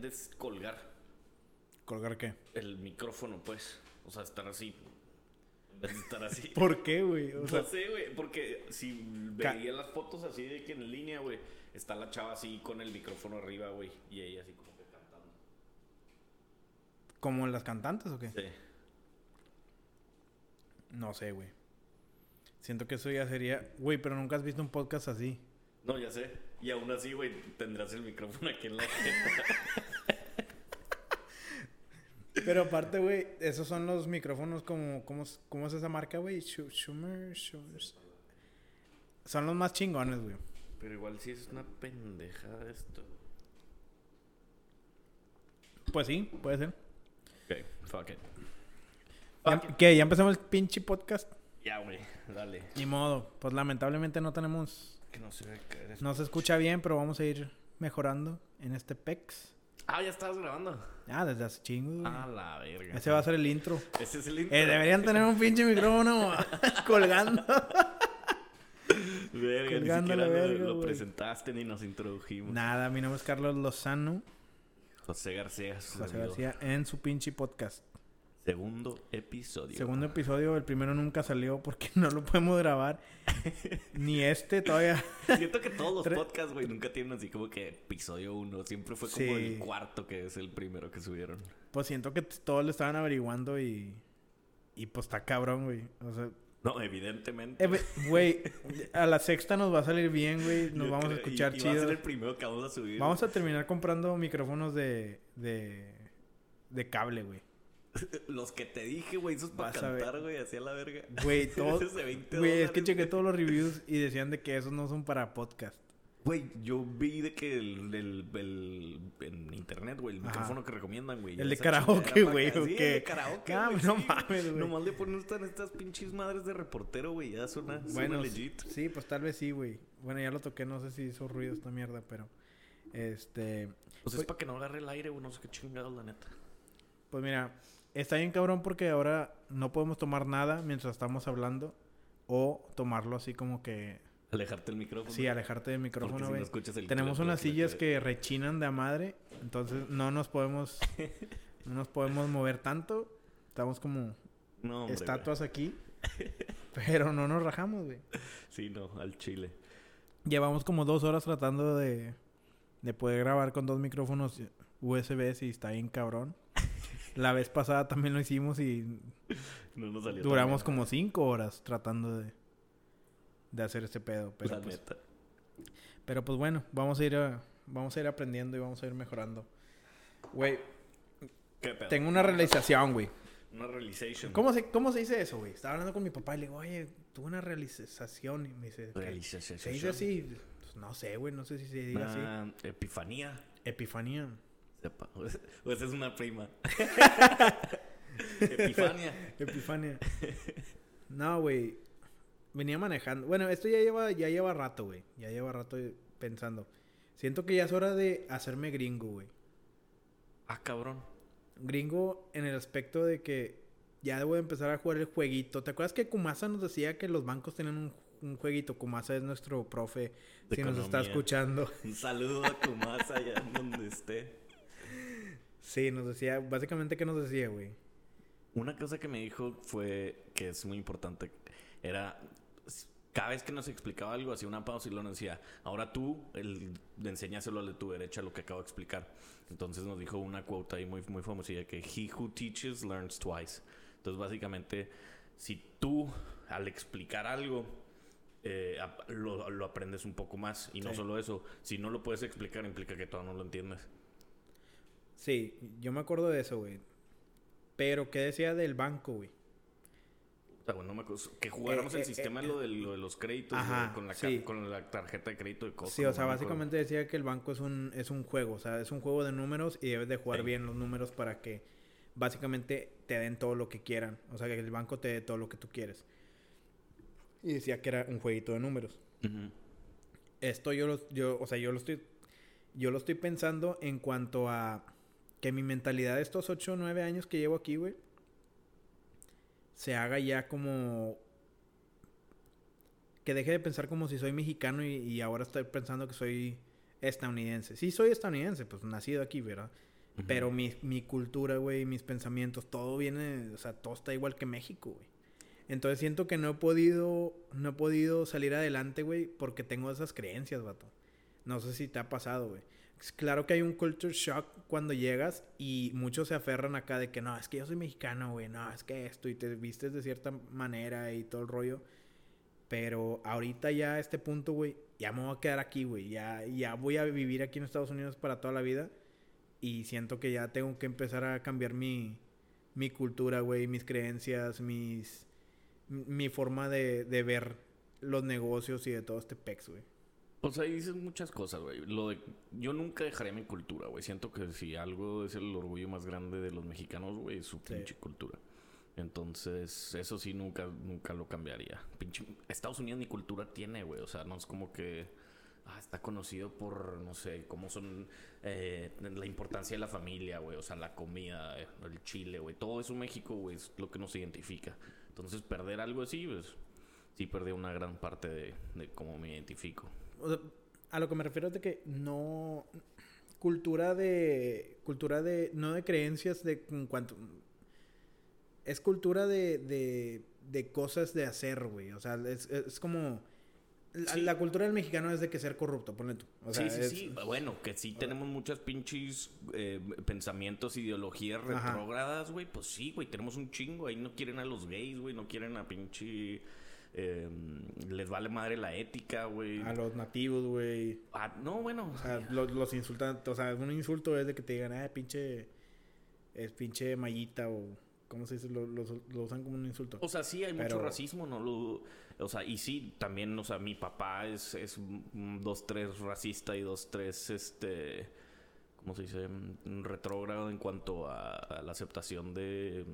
deberían de colgar ¿Colgar qué? el micrófono, pues. O sea, estar así. En vez de estar así. ¿Por qué, güey? O sea, no sé, güey, porque si veía las fotos así de que en línea, güey, está la chava así con el micrófono arriba, güey, y ella así como que cantando. ¿como las cantantes o qué? Sí. No sé, güey. Siento que eso ya sería... Güey, pero nunca has visto un podcast así. No, ya sé. Y aún así, güey, tendrás el micrófono aquí en la jeta. Pero aparte, güey, esos son los micrófonos como... ¿Cómo, es- cómo es esa marca, güey? Schu- Schumer, Schumer. Son los más chingones, güey. Pero igual sí es una pendejada esto. Pues sí, puede ser. Ok, fuck it. Ya- Fuck it. ¿Qué? ¿Ya empezamos el pinche podcast? Ya, güey, dale. Ni modo. Pues lamentablemente no tenemos... Que no se ve caer esto. No se escucha bien, pero vamos a ir mejorando en este PEX. Ah, ya estabas grabando. Ah, desde hace chingo, güey. Ah, la verga. Ese va a ser el intro. Ese es el intro. Eh, deberían tener un pinche micrófono colgando. Verga, ni colgando siquiera la lo- presentaste ni nos introdujimos. Nada, mi nombre es Carlos Lozano, José García. José. García, en su pinche podcast. Segundo episodio. Segundo episodio, el primero nunca salió porque no lo podemos grabar. Ni este todavía. Siento que todos los podcasts, güey, nunca tienen así como que episodio uno. Siempre fue como Sí. el cuarto que es el primero que subieron. Pues siento que todos lo estaban averiguando y. Y pues está cabrón, güey. O sea, No, evidentemente. güey, a la sexta nos va a salir bien, güey. Nos Yo vamos a escuchar y, y va a ser chido. el primero que vamos a subir. Vamos a terminar comprando micrófonos de. de. de cable, güey. Los que te dije, güey, esos para cantar, güey, hacia la verga. Güey, todo. Esos de 20 Güey, es que chequé todos los reviews y decían de que esos no son para podcast. Güey, yo vi de que el, el, el- en internet, güey, el Ajá. micrófono que recomiendan, güey. El de karaoke, chingadera güey, ¿o qué? el de karaoke, Ah, no sí, mames, güey. Nomás le ponen estas, estas pinches madres de reportero, güey, ya suena, suena Bueno, legit. sí, pues tal vez sí, güey. Bueno, ya lo toqué, no sé si hizo ruido esta mierda, pero. Este. Pues es Güey. para que no agarre el aire, güey, no sé qué chingados, la neta. Pues mira, está bien cabrón porque ahora no podemos tomar nada mientras estamos hablando. O tomarlo así como que. Alejarte el micrófono. Sí, alejarte del micrófono, si no Tenemos unas sillas que rechinan de a madre. Entonces no nos podemos. no nos podemos mover tanto. Estamos como No, hombre, estatuas aquí. Pero no nos rajamos, güey. güey. Sí, no, al chile. Llevamos como dos horas tratando de, de poder grabar con dos micrófonos USB y está bien cabrón. La vez pasada también lo hicimos y No nos salió duramos como cinco horas tratando de, de hacer este pedo. Pero la pues, neta. pero pues bueno, vamos a ir a- vamos a ir aprendiendo y vamos a ir mejorando. Güey, tengo una realización, güey. Una realization. ¿Cómo se, ¿Cómo se dice eso, güey? Estaba hablando con mi papá y le digo, oye, tuve una realización. Y me dice. Realización. ¿se dice así? Pues, no sé, güey, no sé si se diga así. Una epifanía. Epifanía. Sepa. O esa es una prima. Epifania. Epifania. No, güey. Venía manejando. Bueno, esto ya lleva, ya lleva rato, güey. Ya lleva rato pensando. Siento que ya es hora de hacerme gringo, güey. Ah, cabrón. Gringo en el aspecto de que ya debo de empezar a jugar el jueguito. ¿Te acuerdas que Kumasa nos decía que los bancos tienen un, un jueguito? Kumasa es nuestro profe. De si nos está escuchando. Un saludo a tu más allá en donde esté. Sí, nos decía. Básicamente, ¿qué nos decía, güey? Una cosa que me dijo fue que es muy importante. Era cada vez que nos explicaba algo, hacía una pausa y luego nos decía, ahora tú, el, enséñaselo al de tu derecha lo que acabo de explicar. Entonces nos dijo una cuota ahí muy, muy famosilla que he who teaches learns twice. Entonces básicamente, si tú al explicar algo eh, lo, lo aprendes un poco más y no solo eso, si no lo puedes explicar implica que todavía no lo entiendes. Sí, yo me acuerdo de eso, güey. Pero, ¿qué decía del banco, güey? O sea, bueno, no me acuerdo. Que jugáramos Eh, el eh, sistema eh, lo, de, lo de los créditos Ajá, güey, con, la ca- sí. con la tarjeta de crédito de cosas. Sí, o sea, básicamente decía que el banco es un, es un juego, o sea, es un juego de números y debes de jugar Sí. bien los números para que básicamente te den todo lo que quieran, o sea, que el banco te dé todo lo que tú quieres. Y decía que era un jueguito de números. Esto yo lo, yo, o sea, yo lo estoy, yo lo estoy pensando en cuanto a que mi mentalidad de estos 8 o 9 años que llevo aquí, güey, se haga ya como que deje de pensar como si soy mexicano y, y ahora estoy pensando que soy estadounidense. Sí, soy estadounidense, pues nacido aquí, ¿verdad? Pero mi, mi cultura, güey, mis pensamientos, todo viene, o sea, todo está igual que México, güey. Entonces siento que no he podido, no he podido salir adelante, güey, porque tengo esas creencias, vato. No sé si te ha pasado, güey. Claro que hay un culture shock cuando llegas y muchos se aferran acá de que no, es que yo soy mexicano, güey, no, es que esto y te vistes de cierta manera y todo el rollo. Pero ahorita ya a este punto, güey, ya me voy a quedar aquí, güey. Ya, ya voy a vivir aquí en Estados Unidos para toda la vida. Y siento que ya tengo que empezar a cambiar mi, mi cultura, güey, mis creencias, mis, mi forma de, de ver los negocios y de todo este pex, güey. O sea, dices muchas cosas, güey. Lo de... Yo nunca dejaré mi cultura, güey. Siento que si algo es el orgullo más grande de los mexicanos, güey, es su pinche cultura. Entonces, eso sí nunca, nunca lo cambiaría. Pinche... Estados Unidos ni cultura tiene, güey. O sea, no es como que... Ah, está conocido por, no sé, cómo son eh, la importancia de la familia, güey. O sea, la comida, el chile, güey. Todo eso México, güey, es lo que nos identifica. Entonces, perder algo así, pues sí perdí una gran parte de, de cómo me identifico a lo que me refiero es de que no cultura de cultura de no de creencias de en cuanto es cultura de, de, de cosas de hacer, güey. O sea, es, es como la, cultura del mexicano es de que ser corrupto, ponle tú. sí, sí, sí. Bueno, que sí tenemos muchas pinches eh, pensamientos, ideologías retrógradas, güey. Pues sí, güey, tenemos un chingo. Ahí no quieren a los gays, güey. No quieren a pinche eh, les vale madre la ética, güey. A los nativos, güey. Ah, no, bueno. O sea, los, los insultan. O sea, un insulto es de que te digan, ah, pinche. Es pinche mallita o. ¿Cómo se dice? Lo, lo, usan como un insulto. O sea, sí hay mucho racismo, ¿no? Lo, o sea, y sí, también, o sea, mi papá es, es dos, tres racista y dos, tres, este. ¿Cómo se dice? Retrógrado en cuanto a, la aceptación de.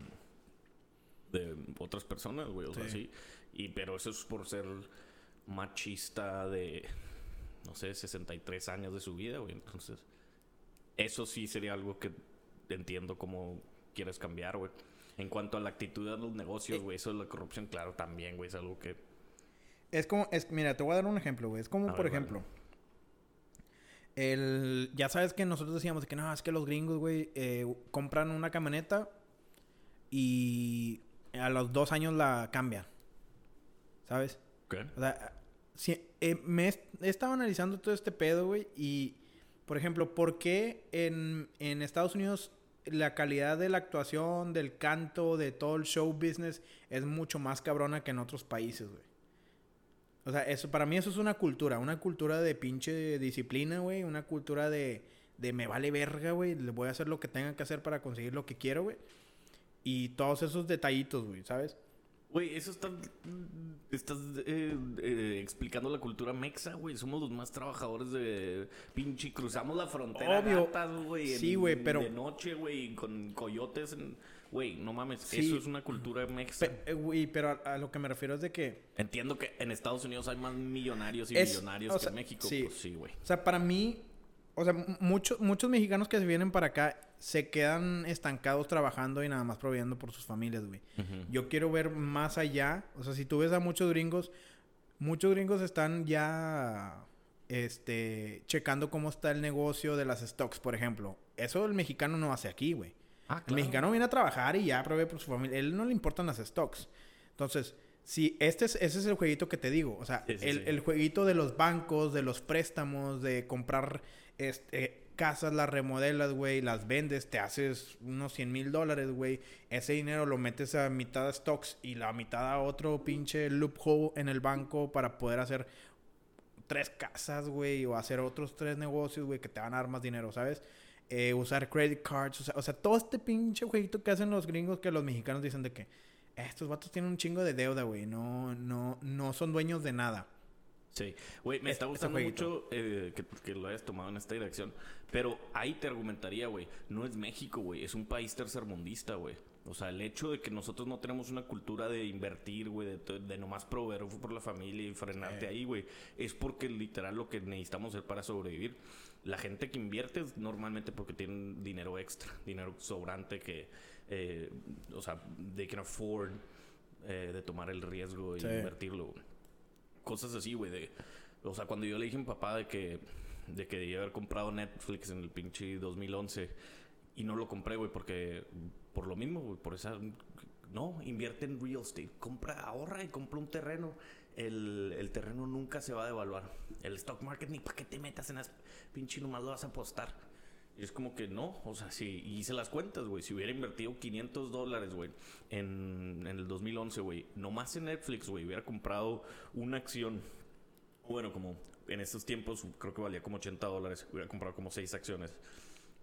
de otras personas, güey. O sea, sí. Y, pero eso es por ser machista de, no sé, 63 años de su vida, güey. Entonces, eso sí sería algo que entiendo cómo quieres cambiar, güey. En cuanto a la actitud de los negocios, güey, eso de la corrupción, claro, también, güey, es algo que... Es como, es, mira, te voy a dar un ejemplo, güey. Es como, por ejemplo, el, ya sabes que nosotros decíamos que no, es que los gringos, güey, eh, compran una camioneta y a los dos años la cambian. ¿Sabes? O sea, eh, me he, estado analizando todo este pedo, güey, y, por ejemplo, ¿por qué en, en Estados Unidos la calidad de la actuación, del canto, de todo el show business es mucho más cabrona que en otros países, güey? O sea, eso, para mí eso es una cultura, una cultura de pinche disciplina, güey, una cultura de, de me vale verga, güey, le voy a hacer lo que tenga que hacer para conseguir lo que quiero, güey. Y todos esos detallitos, güey, ¿sabes? Güey, eso está. Estás eh, eh, explicando la cultura mexa, güey. Somos los más trabajadores de pinche. Cruzamos la frontera. Obvio. güey. Sí, güey, pero. De noche, güey, con coyotes. Güey, no mames. Eso es una cultura mexa. Eh, güey, pero a, lo que me refiero es de que. Entiendo que en Estados Unidos hay más millonarios y millonarios que en México. Sí, pues sí, güey. O sea, para mí. O sea, muchos, muchos mexicanos que se vienen para acá se quedan estancados trabajando y nada más proveyendo por sus familias, güey. Yo quiero ver más allá. O sea, si tú ves a muchos gringos, muchos gringos están ya este checando cómo está el negocio de las stocks, por ejemplo. Eso el mexicano no hace aquí, güey. Ah, el mexicano viene a trabajar y ya provee por su familia. él no le importan las stocks. Entonces, si este es, ese es el jueguito que te digo. O sea, el, el, jueguito de los bancos, de los préstamos, de comprar este, casas, las remodelas, güey, las vendes, te haces unos 100 mil dólares, güey. Ese dinero lo metes a mitad de stocks y la mitad a otro pinche loophole en el banco para poder hacer tres casas, güey, o hacer otros tres negocios, güey, que te van a dar más dinero, ¿sabes? Eh, usar credit cards, o sea, o sea, todo este pinche jueguito que hacen los gringos que los mexicanos dicen de que estos vatos tienen un chingo de deuda, güey, no, no, no son dueños de nada. Sí, güey, me está gustando mucho eh, que, lo hayas tomado en esta dirección. Pero ahí te argumentaría, güey, no es México, güey, es un país tercermundista, güey. O sea, el hecho de que nosotros no tenemos una cultura de invertir, güey, de, de, nomás proveer por la familia y frenarte ahí, güey, es porque literal lo que necesitamos hacer para sobrevivir. La gente que invierte es normalmente porque tienen dinero extra, dinero sobrante que, eh, o sea, they can afford eh, de tomar el riesgo y invertirlo, güey cosas así, güey. De, o sea, cuando yo le dije a mi papá de que de que debía haber comprado Netflix en el pinche 2011 y no lo compré, güey, porque por lo mismo, güey, por esa no, invierte en real estate, compra, ahorra y compra un terreno. El, el terreno nunca se va a devaluar. El stock market ni para qué te metas en las pinche nomás lo vas a apostar. Y es como que no, o sea, si hice las cuentas, güey. Si hubiera invertido 500 dólares, güey, en, en el 2011, güey, nomás en Netflix, güey, hubiera comprado una acción. Bueno, como en estos tiempos creo que valía como 80 dólares, hubiera comprado como 6 acciones.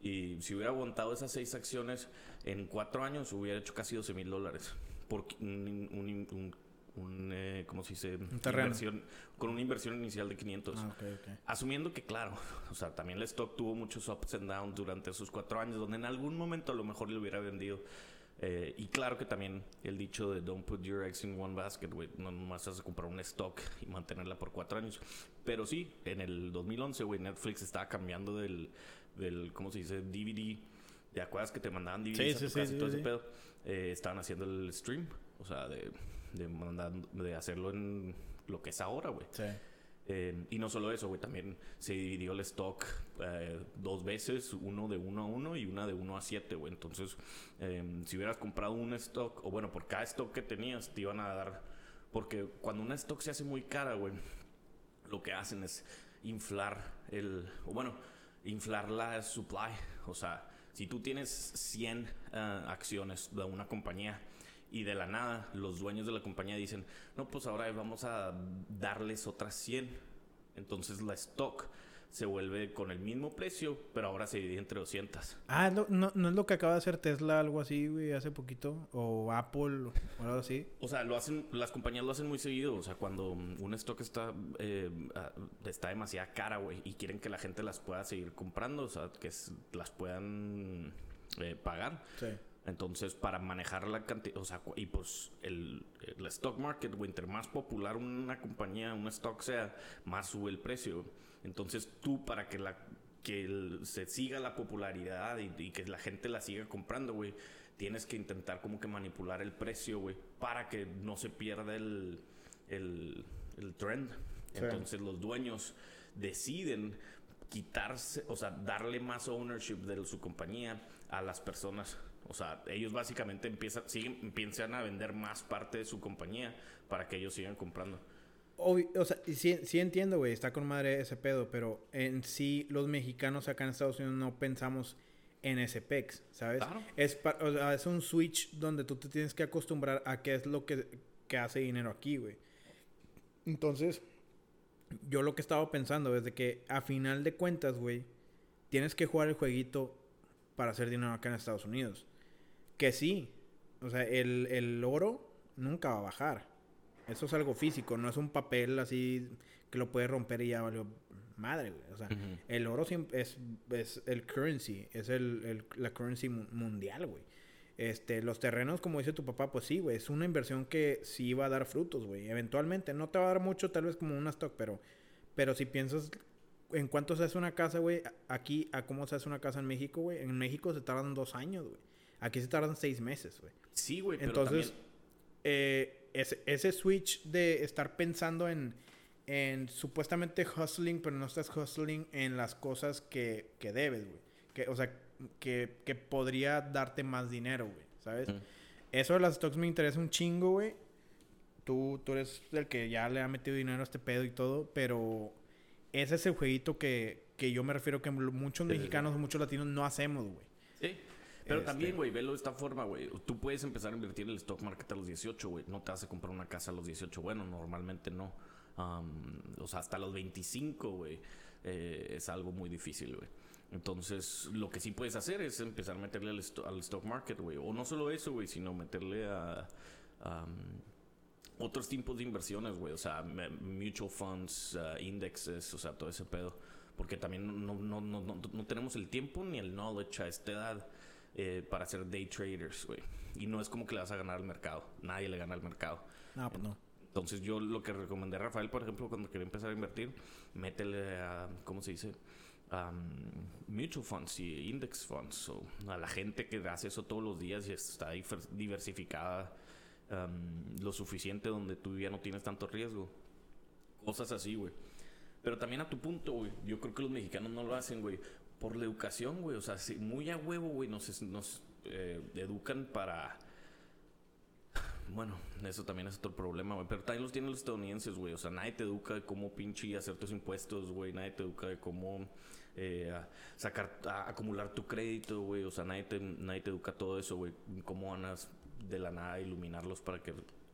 Y si hubiera aguantado esas 6 acciones en 4 años, hubiera hecho casi 12 mil dólares. Por un, un, un eh, ¿cómo se dice? Inversión, con una inversión inicial de 500. Ah, Asumiendo que, claro, o sea, también el stock tuvo muchos ups and downs durante esos cuatro años, donde en algún momento a lo mejor le hubiera vendido. Eh, y claro que también el dicho de don't put your eggs in one basket, güey, no nomás vas a comprar un stock y mantenerla por cuatro años. Pero sí, en el 2011, güey, Netflix estaba cambiando del, del, ¿cómo se dice? DVD. ¿Te acuerdas que te mandaban DVDs a tu casa y todo ese pedo? Eh, estaban haciendo el stream, o sea, de de, de hacerlo en lo que es ahora, güey. Sí. Eh, y no solo eso, güey, también se dividió el stock eh, dos veces, uno de uno a uno y una de uno a siete, güey. Entonces, eh, si hubieras comprado un stock, o bueno, por cada stock que tenías, te iban a dar. Porque cuando una stock se hace muy cara, güey, lo que hacen es inflar el. O bueno, inflar la supply. O sea, si tú tienes 100 acciones de una compañía y de la nada los dueños de la compañía dicen, no, pues ahora vamos a darles otras 100. Entonces la stock se vuelve con el mismo precio, pero ahora se divide entre 200. Ah, no, no, es lo que acaba de hacer Tesla, algo así, güey, hace poquito, o Apple, o algo así. O sea, lo hacen, las compañías lo hacen muy seguido, o sea, cuando un stock está, eh, está demasiado cara, güey, y quieren que la gente las pueda seguir comprando, o sea, que las puedan eh, pagar. Sí. Entonces, para manejar la cantidad, o sea, y pues el, stock market, winter más popular una compañía, un stock sea, más sube el precio. Entonces, tú para que la que se siga la popularidad y, que la gente la siga comprando, güey, tienes que intentar como que manipular el precio, güey, para que no se pierda el, el, trend. Entonces, los dueños deciden quitarse, o sea, darle más ownership de su compañía a las personas o sea, ellos básicamente empiezan, siguen, empiezan a vender más parte de su compañía para que ellos sigan comprando. o sea, sí, sí entiendo, güey, está con madre ese pedo, pero en sí los mexicanos acá en Estados Unidos no pensamos en ese PEX, ¿sabes? Claro. Es, o sea, es un switch donde tú te tienes que acostumbrar a qué es lo que, que hace dinero aquí, güey. Entonces, yo lo que estaba pensando es de que a final de cuentas, güey, tienes que jugar el jueguito para hacer dinero acá en Estados Unidos. Que sí. O sea, el, el oro nunca va a bajar. Eso es algo físico, no es un papel así que lo puedes romper y ya valió madre, güey. O sea, el oro es, es el currency, es el, el, la currency mundial, güey. Este, los terrenos, como dice tu papá, pues sí, güey, es una inversión que sí va a dar frutos, güey. Eventualmente, no te va a dar mucho, tal vez como una stock, pero, pero si piensas en cuánto se hace una casa, güey, aquí a cómo se hace una casa en México, güey. En México se tardan dos años, güey. Aquí se tardan seis meses, güey. Sí, güey, pero Entonces, eh, ese, ese, switch de estar pensando en, en supuestamente hustling, pero no estás hustling en las cosas que, que debes, güey. Que, o sea, que, que podría darte más dinero, güey, ¿sabes? Eso de las stocks me interesa un chingo, güey. Tú, tú eres el que ya le ha metido dinero a este pedo y todo, pero ese es el jueguito que, que yo me refiero que muchos mexicanos o muchos latinos no hacemos, güey. Pero también, este. güey, velo de esta forma, güey. Tú puedes empezar a invertir en el stock market a los 18, güey. No te vas a comprar una casa a los 18. Bueno, normalmente no. o sea, hasta los 25, güey. Eh, es algo muy difícil, güey. Entonces, lo que sí puedes hacer es empezar a meterle al, stock market, güey. O no solo eso, güey, sino meterle a, otros tipos de inversiones, güey. O sea, mutual funds, uh, indexes, o sea, todo ese pedo. Porque también no, no, no, no, tenemos el tiempo ni el knowledge a esta edad eh, para ser day traders, güey. Y no es como que le vas a ganar al mercado. Nadie le gana al mercado. No, pues no. Entonces yo lo que recomendé a Rafael, por ejemplo, cuando quería empezar a invertir, métele a, ¿cómo se dice? mutual funds y index funds. O a la gente que hace eso todos los días y está diversificada lo suficiente donde tú ya no tienes tanto riesgo. Cosas así, güey. Pero también a tu punto, güey. Yo creo que los mexicanos no lo hacen, güey. Por la educación, güey. O sea, muy a huevo, güey. Nos, eh, educan para. Bueno, eso también es otro problema, güey. Pero también los tienen los estadounidenses, güey. O sea, nadie te educa de cómo pinche hacer tus impuestos, güey. Nadie te educa de cómo eh, sacar, acumular tu crédito, güey. O sea, nadie te, nadie te educa todo eso, güey. Cómo van a de la nada iluminarlos para que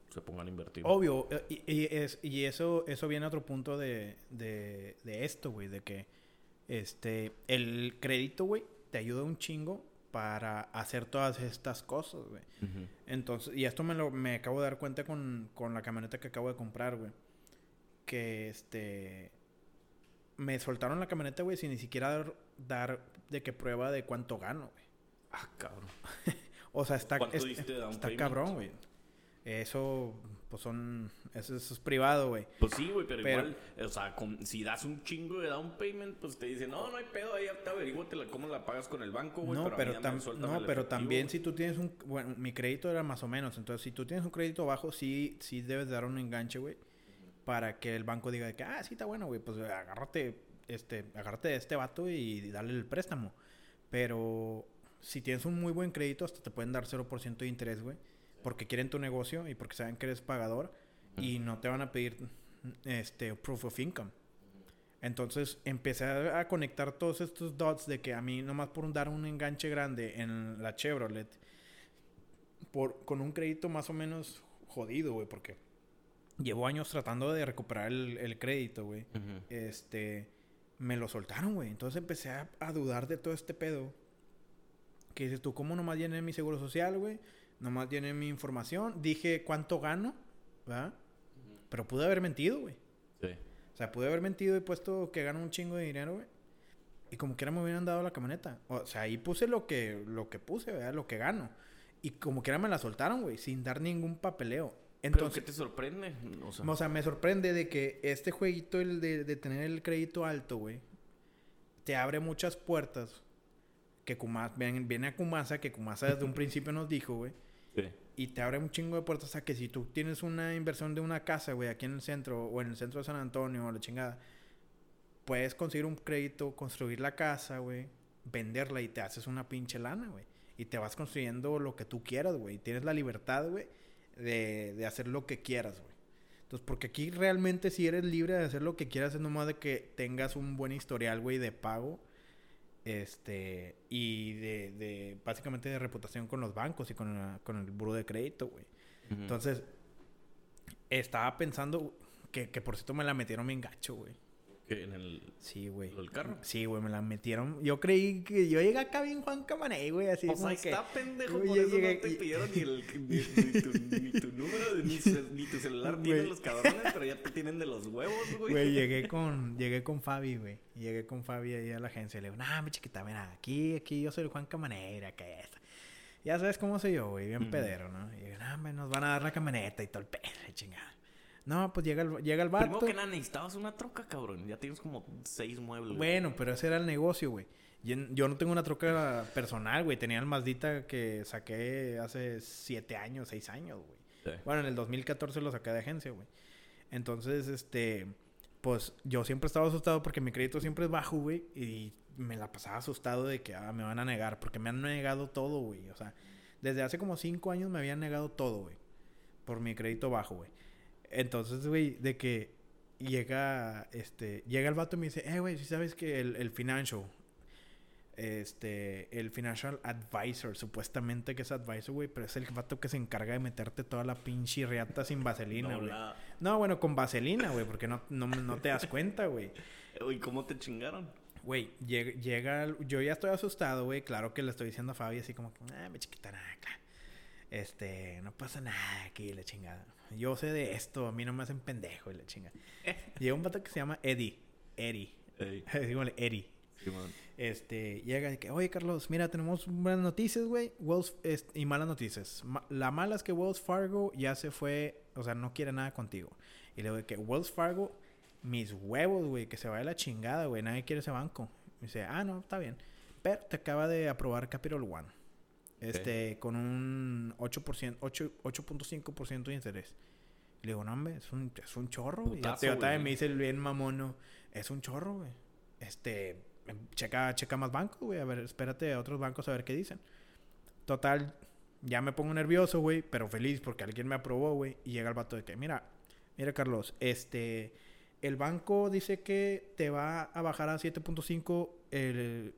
se pongan a invertir. Obvio, eh, y, es, y eso, eso viene a otro punto de esto, güey, de que este, el crédito, güey, te ayuda un chingo para hacer todas estas cosas, güey. Entonces, y esto me lo me acabo de dar cuenta con, con la camioneta que acabo de comprar, güey. Que este me soltaron la camioneta, güey, sin ni siquiera dar, dar de qué prueba de cuánto gano, güey. Ah, cabrón. o sea, está, está cabrón, güey. Eso, pues son. Eso, es privado, güey. Pues sí, güey, pero, igual, o sea, si das un chingo de down payment, pues te dicen, no, no hay pedo, ahí te averiguate cómo la pagas con el banco, güey. No, pero, no, pero también si tú tienes un. Bueno, mi crédito era más o menos. Entonces, si tú tienes un crédito bajo, sí, sí debes dar un enganche, güey. Para que el banco diga que, ah, sí está bueno, güey, pues agárrate, este, agárrate de este vato y dale el préstamo. Pero si tienes un muy buen crédito, hasta te pueden dar 0% de interés, güey porque quieren tu negocio y porque saben que eres pagador y no te van a pedir este proof of income. Entonces empecé a conectar todos estos dots de que a mí nomás por dar un enganche grande en la Chevrolet por, con un crédito más o menos jodido, güey, porque llevo años tratando de recuperar el, crédito, güey. Este, me lo soltaron, güey. Entonces empecé a, a, dudar de todo este pedo. Que dices tú, ¿cómo nomás llené mi seguro social, güey? Nomás tiene mi información. Dije cuánto gano, ¿verdad? Pero pude haber mentido, güey. Sí. O sea, pude haber mentido y puesto que gano un chingo de dinero, güey. Y como quiera me hubieran dado la camioneta. O sea, ahí puse lo que, lo que puse, ¿verdad? Lo que gano. Y como quiera me la soltaron, güey, sin dar ningún papeleo. Entonces, ¿Pero qué te sorprende? O sea, me sorprende de que este jueguito, el de, de tener el crédito alto, güey, te abre muchas puertas. Que Kumasa, viene a Kumasa, que Kumasa desde un principio nos dijo, güey, y te abre un chingo de puertas. O sea, que si tú tienes una inversión de una casa, güey, aquí en el centro o en el centro de San Antonio o la chingada, puedes conseguir un crédito, construir la casa, güey, venderla y te haces una pinche lana, güey. Y te vas construyendo lo que tú quieras, güey. Tienes la libertad, güey, de, de hacer lo que quieras, güey. Entonces, porque aquí realmente si eres libre de hacer lo que quieras, es nomás de que tengas un buen historial, güey, de pago este, y de, de, básicamente de reputación con los bancos y con, con el buro de crédito, güey. Entonces, estaba pensando que, que por cierto me la metieron bien gacho, güey. ¿En el, sí, güey. ¿El carro? Sí, güey, me la metieron. Yo creí que yo llegué acá bien Juan Camané, güey, así. O sea, está pendejo, por eso no te pidieron ni, el, ni, tu, ni, tu, número, ni, ni tu celular tienen los cabrones, pero ya te tienen de los huevos, güey. Güey, llegué con, llegué con Fabi, güey. Llegué con Fabi ahí a la agencia. Le digo, nah, mi chiquita, mira, aquí, aquí yo soy el Juan Camanera, que es. Ya sabes cómo soy yo, güey, bien pedero, ¿no? Y digo, nah, nos van a dar la camioneta y todo el pedo, chingada. No, pues llega el, llega el vato. Primero que nada, necesitabas una troca, cabrón. Ya tienes como seis muebles. Bueno, pero ese era el negocio, güey. Yo, no tengo una troca personal, güey. Tenía el Mazdita que saqué hace siete años, seis años, güey. Bueno, en el 2014 lo saqué de agencia, güey. Entonces, este... Pues yo siempre estaba asustado porque mi crédito siempre es bajo, güey. Y me la pasaba asustado de que ah, me van a negar. Porque me han negado todo, güey. O sea, desde hace como cinco años me habían negado todo, güey. Por mi crédito bajo, güey. Entonces, güey, de que llega, este, llega el vato y me dice, eh, güey, si sabes que el, el financial, este, el financial advisor, supuestamente que es advisor, güey, pero es el vato que se encarga de meterte toda la pinche riata sin vaselina, güey. No, bueno, con vaselina, güey, porque no, no, no te das cuenta, güey. ¿Y cómo te chingaron? Güey, llega, llega, yo ya estoy asustado, güey, claro que le estoy diciendo a Fabi así como, ah, me chiquita, nada, este, no pasa nada aquí, la chingada. Yo sé de esto, a mí no me hacen pendejo y la chingada. Llega un vato que se llama Eddie. Eddie. Dígale, Eddie. este, llega y que, oye Carlos, mira, tenemos buenas noticias, güey. y malas noticias. la mala es que Wells Fargo ya se fue, o sea, no quiere nada contigo. Y le digo que Wells Fargo, mis huevos, güey, que se vaya la chingada, güey. Nadie quiere ese banco. Y dice, ah, no, está bien. Pero te acaba de aprobar Capital One. Este, con un 8%, 8.5% de interés. Le digo, no, hombre, es un, es un chorro, güey. También me dice el bien mamono, es un chorro, güey. Este, checa, checa más bancos, güey. A ver, espérate a otros bancos a ver qué dicen. Total, ya me pongo nervioso, güey, pero feliz porque alguien me aprobó, güey. Y llega el vato de que, mira, mira, Carlos, este, el banco dice que te va a bajar a 7.5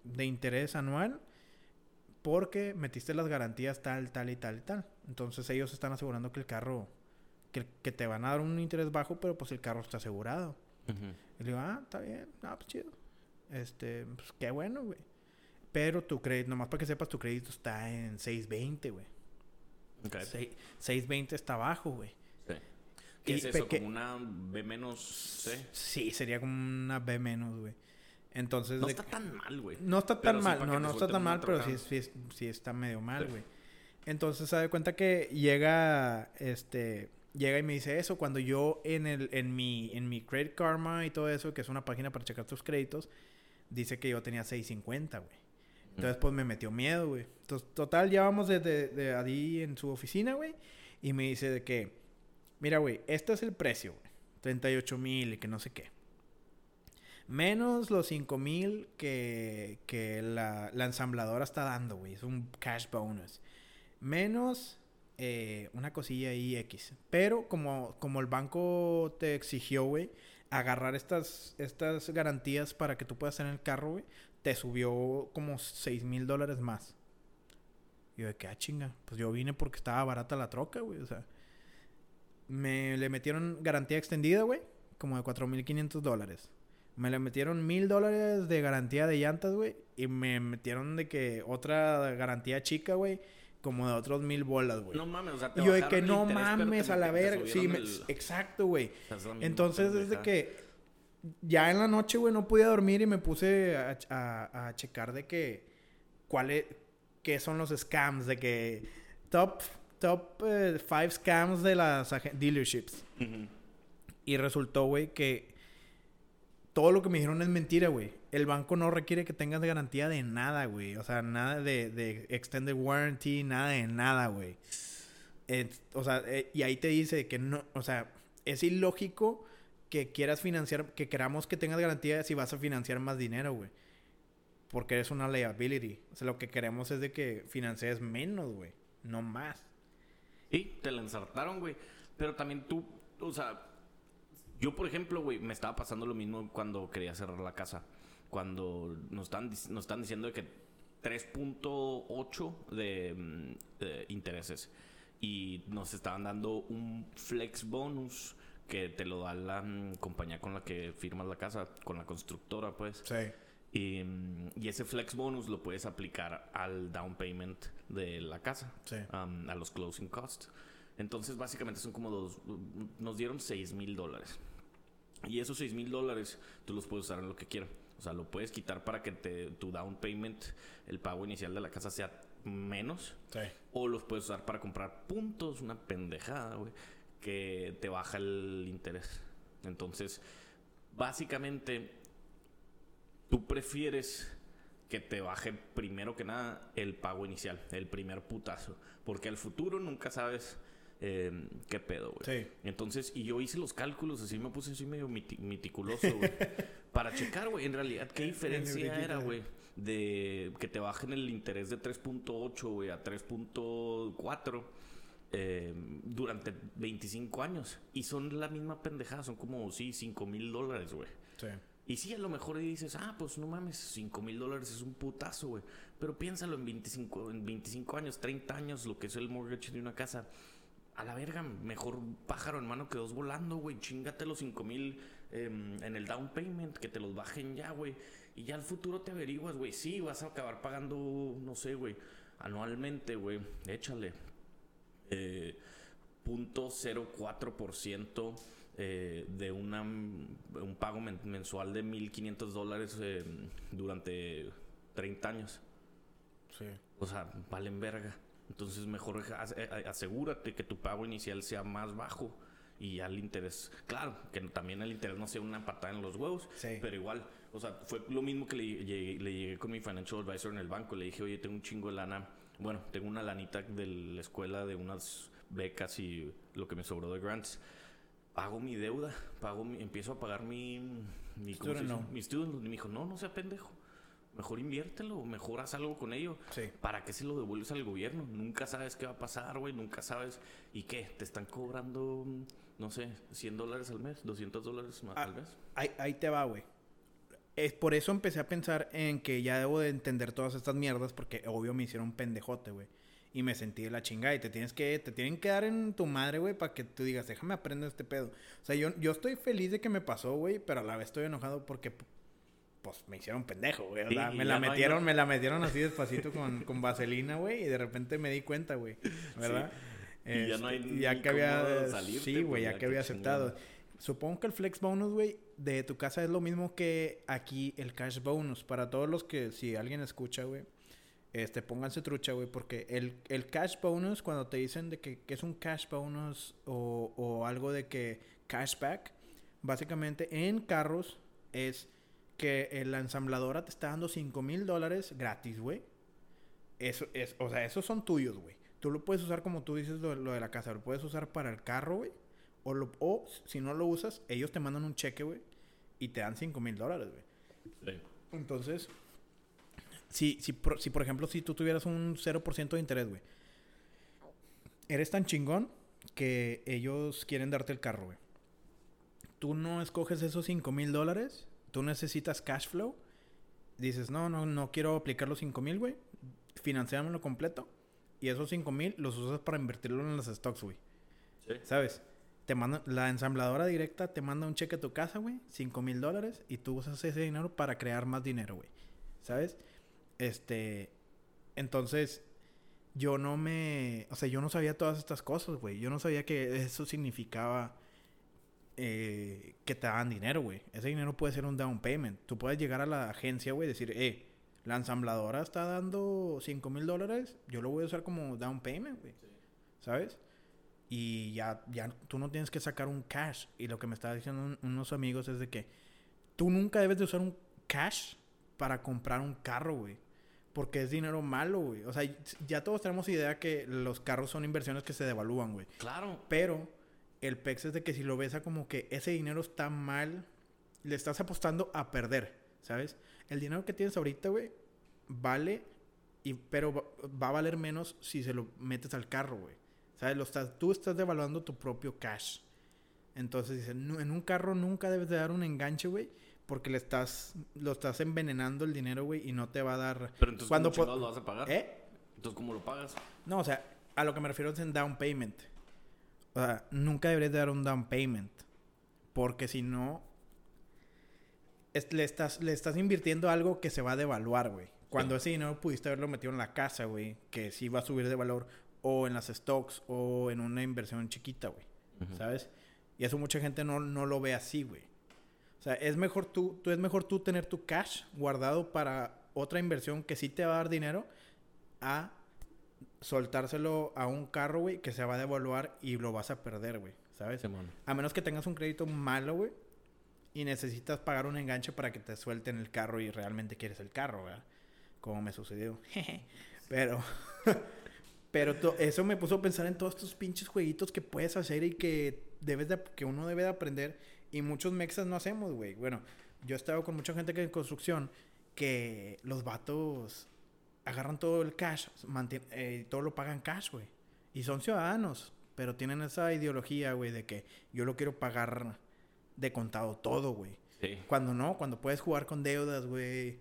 de interés anual porque metiste las garantías tal, tal y tal y tal. Entonces ellos están asegurando que el carro, que, que te van a dar un interés bajo, pero pues el carro está asegurado. Y le digo, ah, está bien, ah, pues chido. Este, pues qué bueno, güey. Pero tu crédito, nomás para que sepas, tu crédito está en 620, güey. Okay. 620 está bajo, güey. Sí. ¿Qué es eso? ¿Como una B menos C? Sí, sería como una B menos, güey. Entonces... No está tan mal, güey. No está tan mal. No, no está tan mal, pero sí, sí, está medio mal, güey. Entonces se da cuenta que llega, este... Llega y me dice eso cuando yo en el en mi en mi Credit Karma y todo eso, que es una página para checar tus créditos, dice que yo tenía 650, güey. Entonces, pues me metió miedo, güey. Entonces, total, ya vamos desde de, ahí en su oficina, güey. Y me dice de que, mira, güey, este es el precio, güey. 38 mil y que no sé qué. Menos los 5 mil que, que la, la, ensambladora está dando, güey. Es un cash bonus. Menos eh, una cosilla ahí X. Pero como, como el banco te exigió, güey, agarrar estas, estas garantías para que tú puedas tener el carro, güey, te subió como 6 mil dólares más. Y yo de que, ah, chinga, pues yo vine porque estaba barata la troca, güey, o sea. Me le metieron garantía extendida, güey, como de 4.500 dólares. Me le metieron mil dólares de garantía de llantas, güey. Y me metieron de que otra garantía chica, güey. Como de otros mil bolas, güey. No mames, o sea, te Y yo de que no mames a la verga. Sí, exacto, güey. Entonces, desde que ya en la noche, güey, no podía dormir y me puse a, checar de que, cuáles, qué son los scams, de que top, top eh, five scams de las dealerships. Y resultó, güey, que todo lo que me dijeron es mentira, güey. El banco no requiere que tengas garantía de nada, güey. O sea, nada de, de extended warranty, nada de nada, güey. o sea, eh, y ahí te dice que no, o sea, es ilógico que quieras financiar, que queramos que tengas garantía si vas a financiar más dinero, güey. Porque es una liability. O sea, lo que queremos es de que financies menos, güey. No más. Y te la ensartaron, güey. Pero también tú, o sea, yo, por ejemplo, güey, me estaba pasando lo mismo cuando quería cerrar la casa. Cuando nos están, nos están diciendo que 3.8 de, mm, de intereses. Y nos estaban dando un flex bonus que te lo da la mm, compañía con la que firmas la casa, con la constructora, pues. Sí. Y, mm, y, ese flex bonus lo puedes aplicar al down payment de la casa, sí. a los closing costs. Entonces, básicamente son como dos. Nos dieron 6 mil dólares. Y esos 6 mil dólares tú los puedes usar en lo que quieras. O sea, lo puedes quitar para que te, tu down payment, el pago inicial de la casa sea menos. Sí. O los puedes usar para comprar puntos, una pendejada, güey que te baja el interés. Entonces, básicamente, tú prefieres que te baje primero que nada el pago inicial, el primer putazo. Porque al futuro nunca sabes eh, qué pedo, güey. Sí. Entonces, y yo hice los cálculos, así me puse así medio meticuloso, güey. para checar, güey, en realidad, qué diferencia era, güey. De que te bajen el interés de 3.8, güey, a 3.4 eh, durante 25 años. Y son la misma pendejada, son como, sí, 5 mil dólares, güey. Sí. Y sí, a lo mejor dices, ah, pues no mames, 5 mil dólares es un putazo, güey. Pero piénsalo en 25, en 25 años, 30 años, lo que es el mortgage de una casa. A la verga, mejor pájaro en mano que dos volando, güey. Chingate los 5 mil em, en el down payment, que te los bajen ya, güey. Y ya al futuro te averiguas, güey. Sí, vas a acabar pagando, no sé, güey, anualmente, güey. Échale eh, 0.04% eh, de una, un pago mensual de 1.500 dólares eh, durante 30 años. Sí. O sea, valen verga. Entonces mejor asegúrate que tu pago inicial sea más bajo y ya el interés, claro, que también el interés no sea una patada en los huevos, pero igual, o sea, fue lo mismo que le, le, llegué con mi financial advisor en el banco, le dije, oye, tengo un chingo de lana, bueno, tengo una lanita de la escuela de unas becas y lo que me sobró de grants. pago mi deuda, pago mi, empiezo a pagar mi, mi, Student loan. mi student. Y me dijo, no, no sea pendejo. Mejor inviértelo, mejor haz algo con ello. Sí. ¿Para qué se lo devuelves al gobierno? Nunca sabes qué va a pasar, güey. Nunca sabes. ¿Y qué? ¿Te están cobrando, no sé, 100 dólares al mes? ¿200 dólares Ah, al mes? Ahí, ahí te va, güey. Es por eso empecé a pensar en que ya debo de entender todas estas mierdas porque obvio me hicieron pendejote, güey. Y me sentí de la chingada y te tienes que te tienen que dar en tu madre, güey, para que tú digas, "Déjame aprender este pedo." O sea, yo yo estoy feliz de que me pasó, güey, pero a la vez estoy enojado porque pues me hicieron pendejo, güey. O sea, me la hay metieron, no- me la metieron así despacito con, con vaselina, güey, y de repente me di cuenta, güey. ¿Verdad? Y ya no hay Este, ni ya que había salirte, sí, pues, güey, ya ya que había aceptado. chingada. Supongo que el flex bonus, güey, de tu casa es lo mismo que aquí el cash bonus. Para todos los que, si alguien escucha, güey, este, pónganse trucha, güey, porque el, el cash bonus, cuando te dicen de que, que es un cash bonus o, o algo de que cashback, básicamente en carros es que la ensambladora te está dando 5 mil dólares gratis, güey. Eso es, o sea, esos son tuyos, güey. Tú lo puedes usar como tú dices lo, lo de la casa, lo puedes usar para el carro, güey. O, lo- o si no lo usas, ellos te mandan un cheque, güey. Y te dan 5 mil dólares, güey. Sí. Entonces, si, si, por, si por ejemplo, si tú tuvieras un 0% de interés, güey. Eres tan chingón que ellos quieren darte el carro, güey. Tú no escoges esos 5 mil dólares. Tú necesitas cash flow. Dices, no, no, no quiero aplicar los 5 mil, güey. Financiámelo completo. Y esos 5 mil los usas para invertirlo en los stocks, güey. Sí. ¿Sabes? Te manda, la ensambladora directa te manda un cheque a tu casa, güey, 5 mil dólares, y tú usas ese dinero para crear más dinero, güey. ¿Sabes? Este. Entonces, yo no me. O sea, yo no sabía todas estas cosas, güey. Yo no sabía que eso significaba eh, que te daban dinero, güey. Ese dinero puede ser un down payment. Tú puedes llegar a la agencia, güey, y decir, eh, la ensambladora está dando 5 mil dólares, yo lo voy a usar como down payment, güey. ¿Sabes? Y ya, ya tú no tienes que sacar un cash. Y lo que me estaba diciendo un- unos amigos es de que tú nunca debes de usar un cash para comprar un carro, güey. Porque es dinero malo, güey. O sea, ya todos tenemos idea que los carros son inversiones que se devalúan, güey. Claro. Pero el pex es de que si lo ves a como que ese dinero está mal, le estás apostando a perder, ¿sabes? El dinero que tienes ahorita, güey, vale, y, pero va, va a valer menos si se lo metes al carro, güey. ¿Sabes? Lo estás, tú estás devaluando tu propio cash. Entonces dice, "Nu- en un carro nunca debes de dar un enganche, güey, porque le estás, lo estás envenenando el dinero, güey, y no te va a dar... Pero entonces, Cuando ¿cómo po- chingados lo vas a pagar? ¿Eh? Entonces, ¿cómo lo pagas? No, o sea, a lo que me refiero es en down payment. O sea, nunca deberías de dar un down payment. Porque si no, es- le, estás, le estás invirtiendo algo que se va a devaluar, güey. Cuando ese dinero pudiste haberlo metido en la casa, güey, que sí va a subir de valor, o en las stocks, o en una inversión chiquita, güey. ¿Sabes? Y eso mucha gente no, no lo ve así, güey. O sea, es mejor tú, tú, es mejor tú tener tu cash guardado para otra inversión que sí te va a dar dinero a soltárselo a un carro, güey, que se va a devaluar y lo vas a perder, güey. ¿Sabes? Simón. A menos que tengas un crédito malo, güey, y necesitas pagar un enganche para que te suelten el carro y realmente quieres el carro, ¿verdad? Como me sucedió. pero, pero eso me puso a pensar en todos estos pinches jueguitos que puedes hacer y que debes de, que uno debe de aprender y muchos mexas no hacemos, güey. Bueno, yo he estado con mucha gente que en construcción que los vatos agarran todo el cash, eh, todo lo pagan cash, güey. Y son ciudadanos, pero tienen esa ideología, güey, de que yo lo quiero pagar de contado todo, güey. Sí. Cuando no, cuando puedes jugar con deudas, güey.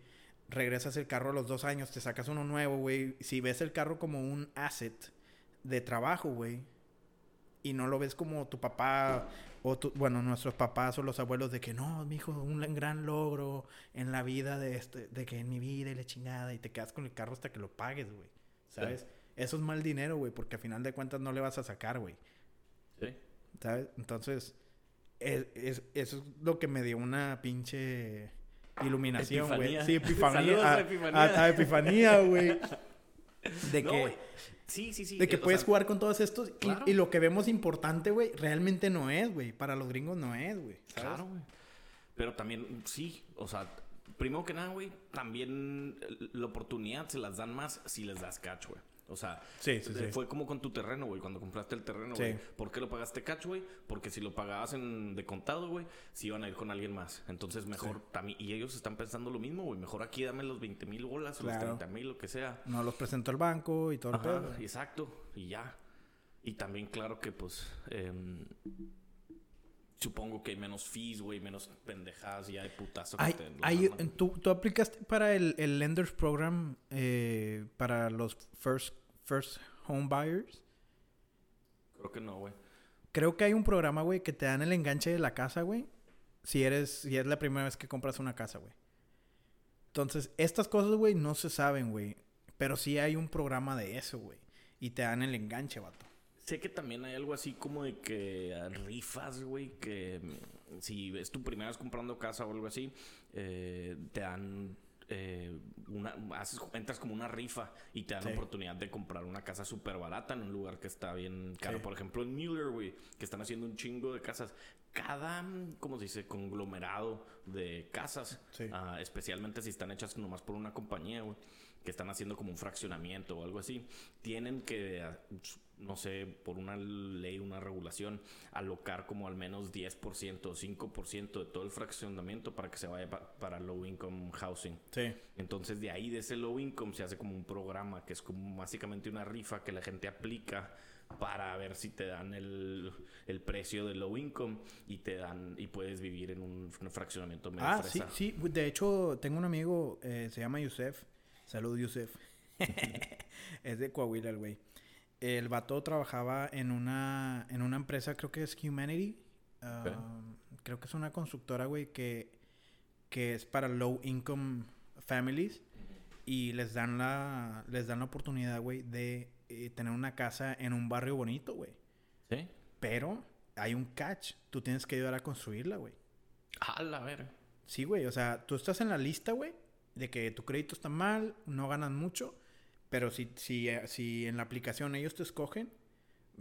Regresas el carro a los dos años, te sacas uno nuevo, güey. Si ves el carro como un asset de trabajo, güey. Y no lo ves como tu papá o tu, bueno, nuestros papás o los abuelos de que no, mi hijo, un gran logro en la vida de este, de que en mi vida y la chingada y te quedas con el carro hasta que lo pagues, güey. ¿Sabes? Eso es mal dinero, güey, porque a final de cuentas no le vas a sacar, güey. Sí. ¿Sabes? Entonces, es, es- eso es lo que me dio una pinche iluminación, güey. Sí, epifanía. Saludos a a, Epifanía. a- a epifanía, güey. De No, que. Sí, sí, sí. de que eh, o puedes sea, jugar con todos estos. y- claro. Y, lo que vemos importante, güey, realmente no es, güey. Para los gringos no es, güey. Claro, güey. Pero también, sí, o sea, primero que nada, güey, también la oportunidad se las dan más si les das catch, güey. O sea, Sí, sí, sí. fue como con tu terreno, güey, cuando compraste el terreno, güey. ¿Por qué lo pagaste cash, güey? Porque si lo pagabas en de contado, güey, si iban a ir con alguien más. Entonces, mejor también. Y ellos están pensando lo mismo, güey. Mejor aquí dame los 20 mil bolas o los Claro. 30 mil, lo que sea. No los presentó el banco y todo el pedo. exacto. Y ya. Y también, claro que, pues. em, supongo que hay menos fees, güey, menos pendejadas ya de putazo. que Hay, te lo hay-. ¿tú, tú aplicaste para el, el Lenders Program eh, para los first, first home buyers? Creo que no, güey. Creo que hay un programa, güey, que te dan el enganche de la casa, güey. Si eres, si es la primera vez que compras una casa, güey. Entonces, estas cosas, güey, no se saben, güey. Pero sí hay un programa de eso, güey. Y te dan el enganche, vato. Sé que también hay algo así como de que rifas, güey, que mm, si es tu primera vez comprando casa o algo así, eh, te dan eh, una, haces, entras como una rifa y te dan Sí. la oportunidad de comprar una casa súper barata en un lugar que está bien caro. Sí. Por ejemplo, en Mueller, güey, que están haciendo un chingo de casas. Cada, mm, ¿cómo se dice? Conglomerado de casas, Sí. ah, especialmente si están hechas nomás por una compañía, güey, que están haciendo como un fraccionamiento o algo así, tienen que, ah, no sé, por una ley, una regulación, alocar como al menos 10% o 5% de todo el fraccionamiento para que se vaya pa- para low income housing. Sí. Entonces de ahí de ese low income se hace como un programa que es como básicamente una rifa que la gente aplica para ver si te dan el, el precio de low income y te dan y puedes vivir en un, un fraccionamiento medio Ah, sí, fresa. sí. De hecho, tengo un amigo, eh, se llama Yusef. Salud, Yusef. es de Coahuila, el güey. El vato trabajaba en una, en una empresa, creo que es Humanity. Ah, Creo que es una constructora, güey, que, que es para low income families. Y les dan la, les dan la oportunidad, güey, de eh, tener una casa en un barrio bonito, güey. ¿Sí? Pero hay un catch. Tú tienes que ayudar a construirla, güey. A la verga. Sí, güey. O sea, tú estás en la lista, güey, de que tu crédito está mal, no ganas mucho. Pero si, si, eh, si en la aplicación ellos te escogen,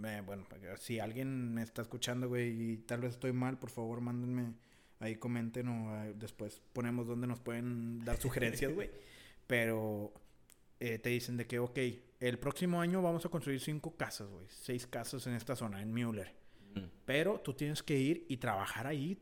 eh, bueno, si alguien me está escuchando, güey, y tal vez estoy mal, por favor, mándenme ahí, comenten o eh, después ponemos donde nos pueden dar sugerencias, güey. Pero eh, te dicen de que, ok, el próximo año vamos a construir cinco casas, güey. Seis casas en esta zona, en Mueller. Mm. Pero tú tienes que ir y trabajar ahí,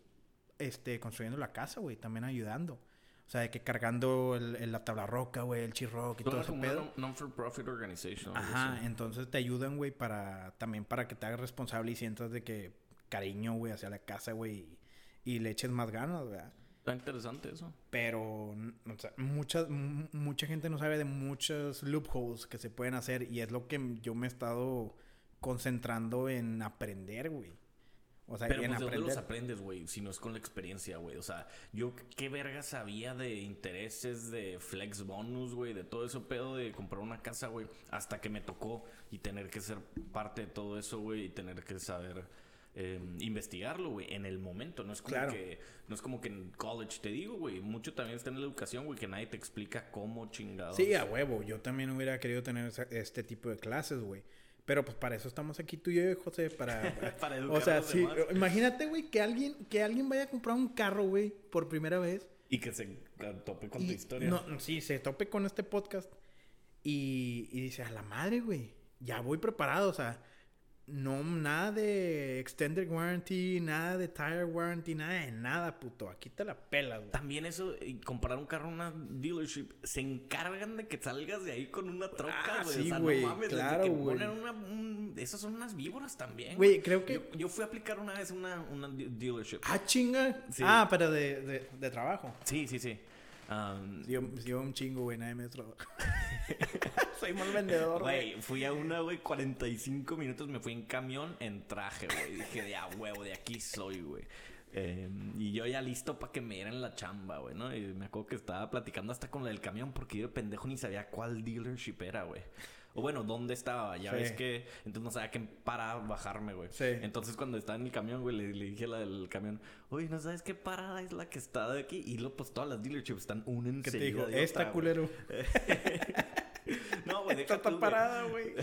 este, construyendo la casa, güey, también ayudando. O sea, de que cargando el, el- la tabla roca, güey, el chirroc y todo ese pedo. non- non-for-profit organization. Ajá, así. entonces te ayudan, güey, para también para que te hagas responsable y sientas de que cariño, güey, hacia la casa, güey, y, y le eches más ganas, güey. Está interesante eso. Pero, o sea, mucha, mucha gente no sabe de muchos loopholes que se pueden hacer y es lo que yo me he estado concentrando en aprender, güey. O sea, Pero pues, ¿de dónde los aprendes, güey? Si no es con la experiencia, güey. O sea, yo qué verga sabía de intereses, de flex bonus, güey, de todo eso pedo de comprar una casa, güey. Hasta que me tocó y tener que ser parte de todo eso, güey, y tener que saber eh, investigarlo, güey, en el momento. No es como Claro. que, no es como que en college te digo, güey. Mucho también está en la educación, güey, que nadie te explica cómo chingados. Sí, a huevo. Yo también hubiera querido tener este tipo de clases, güey. Pero pues para eso estamos aquí tú y yo, José, para... Para educar o sea, a los sí, demás. imagínate, güey, que alguien, que alguien vaya a comprar un carro, güey, por primera vez. Y que se tope con y tu historia. No, sí, se tope con este podcast y, y dice, a la madre, güey, ya voy preparado, o sea, no, nada de extended warranty, nada de tire warranty, nada de nada, puto, aquí te la pelas, güey. También eso, y comprar un carro en una dealership, se encargan de que salgas de ahí con una troca, Ah, güey. sí, o sea, güey, no mames, claro, que güey. un- esas son unas víboras también. Güey, creo que- Yo, yo fui a aplicar una vez una, una de- dealership. Ah, chinga. Sí. Ah, pero de, de, de trabajo. Sí, sí, sí. Um, yo un chingo, güey, nadie me trabajo. Soy mal vendedor, güey. Fui a una, güey, 45 minutos, me fui en camión en traje, güey. Dije, de a huevo, de aquí soy, güey. Eh, y yo ya listo para que me dieran la chamba, güey, ¿no? Y me acuerdo que estaba platicando hasta con la del camión porque yo de pendejo ni sabía cuál dealership era, güey. O bueno, dónde estaba. Ya Sí. ves que... Entonces no sabía qué para bajarme, güey. Sí. Entonces cuando estaba en el camión, güey, le, le dije a la del camión... Oye, ¿no sabes qué parada es la que está de aquí? Y luego, pues, todas las dealerships están una ¿Qué te dijo? Esta culero. No, güey, deja está parada, güey.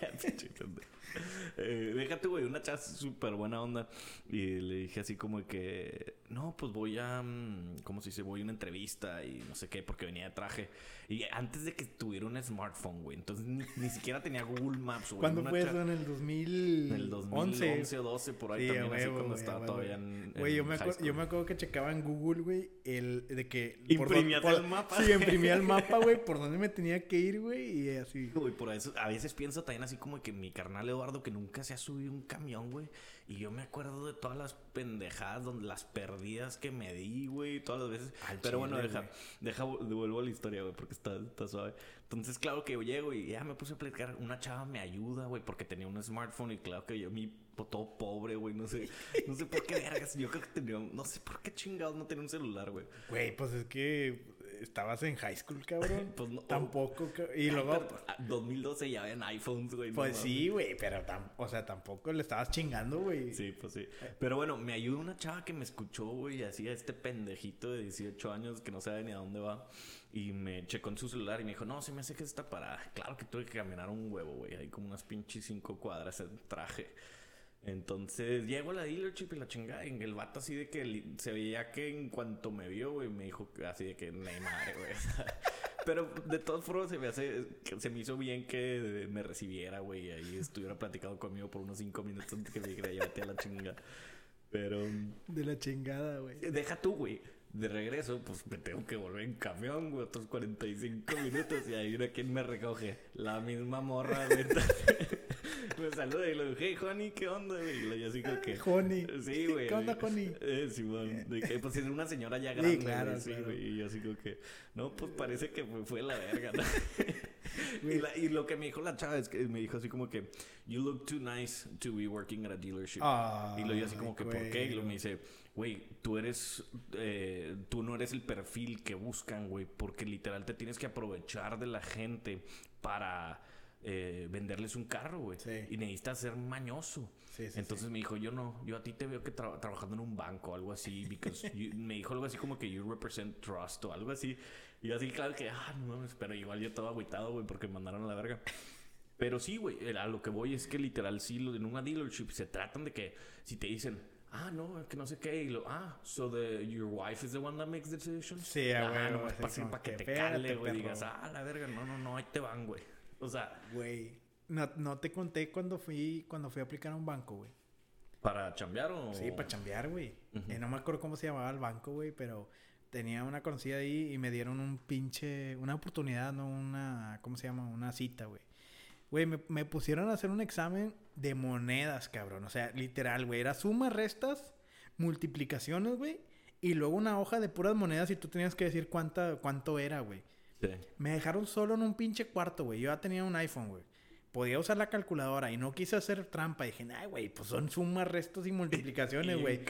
Eh, déjate, güey, una chava súper buena onda. Y le dije así como que. no, pues voy a, mm, ¿cómo se dice? Voy a una entrevista y no sé qué, porque venía de traje. Y antes de que tuviera un smartphone, güey. Entonces ni, siquiera tenía Google Maps, güey. ¿Cuándo fue eso? ¿En el 2011? En el 2011 o 12, por ahí también, así cuando estaba todavía en, Güey, yo, me yo me acuerdo que checaba en Google, güey, el de que... Imprimía el mapa. Sí, imprimía el mapa, güey, por dónde me tenía que ir, güey, y así. Güey, por eso, a veces pienso también así como que mi carnal Eduardo, que nunca se ha subido un camión, güey. Y yo me acuerdo de todas las pendejadas, donde las perdidas que me di, güey, todas las veces. Pero bueno, deja, deja, devuelvo la historia, güey, porque está, está suave. Entonces, claro que yo llego y ya me puse a platicar. Una chava me ayuda, güey, porque tenía un smartphone y claro que yo, mi todo pobre, güey, no sé, no sé por qué vergas. Yo creo que tenía, no sé por qué chingados no tenía un celular, güey. Güey, pues es que estabas en high school, cabrón. pues no. Tampoco. Y luego. 2012 ah, ya habían iPhones, güey. Pues sí, güey, pero o sea, tampoco le estabas chingando, güey. Sí, pues sí. Pero bueno, me ayudó una chava que me escuchó, güey, así a este pendejito de 18 años que no sabe ni a dónde va. Y me checó en su celular y me dijo, no, se me hace que está parada. Claro que tuve que caminar un huevo, güey. Hay como unas pinches cinco cuadras en traje. Entonces llego a la dealership y la chingada. Y el vato así de que se veía que en cuanto me vio, güey, me dijo así de que no madre, güey. Pero de todas formas se me hace, se me hizo bien que me recibiera, güey. Y ahí estuviera platicando conmigo por unos cinco minutos antes que me dijera, llévate a la chingada. Pero. De la chingada, güey. Deja tú, güey. De regreso, pues me tengo que volver en camión, güey, otros 45 minutos. Y ahí una quien me recoge. La misma morra, güey. me saluda y le dije, hey, Honey, ¿qué onda, güey? Y yo así como que... Honey. Sí, güey. ¿Qué onda, Honey? Eh, Simón. De que, pues es una señora ya grande. Sí, claro, sí, güey. Y yo así como que... No, pues parece que fue la verga, ¿no? y, la, y, lo que me dijo la chava es que me dijo así como que... You look too nice to be working at a dealership. y lo yo así como que, ¿por qué? Y lo me dice... Güey, tú eres... Eh, tú no eres el perfil que buscan, güey. Porque literal te tienes que aprovechar de la gente para eh, venderles un carro, güey. Y necesitas ser mañoso. Entonces me dijo, yo no, yo a ti te veo que trabajando en un banco o algo así, because me dijo algo así como que you represent trust o algo así. Y así, claro que, ah, no mames, pero igual yo estaba agüitado, güey, porque me mandaron a la verga. Pero sí, güey, a lo que voy es que literal, sí, en una dealership se tratan de que si te dicen, ah, no, que no sé qué, y lo, ah, so the, your wife is the one that makes the decisions. Sí, ah, bueno, para que, te cale, güey, digas, ah, la verga, no, no, no, ahí te van, güey. O sea, güey, no, no, te conté cuando fui cuando fui a aplicar a un banco, güey. ¿Para chambear o...? Sí, para chambear, güey. Eh, no me acuerdo cómo se llamaba el banco, güey, pero tenía una conocida ahí y me dieron un pinche... Una oportunidad, no una... ¿Cómo se llama? Una cita, güey. Güey, me, me, pusieron a hacer un examen de monedas, cabrón. O sea, literal, güey. Era sumas, restas, multiplicaciones, güey. Y luego una hoja de puras monedas y tú tenías que decir cuánta, cuánto era, güey. Me dejaron solo en un pinche cuarto, güey. Yo ya tenía un iPhone, güey. Podía usar la calculadora y no quise hacer trampa. Dije, ay, güey, pues son sumas, restos y multiplicaciones, güey.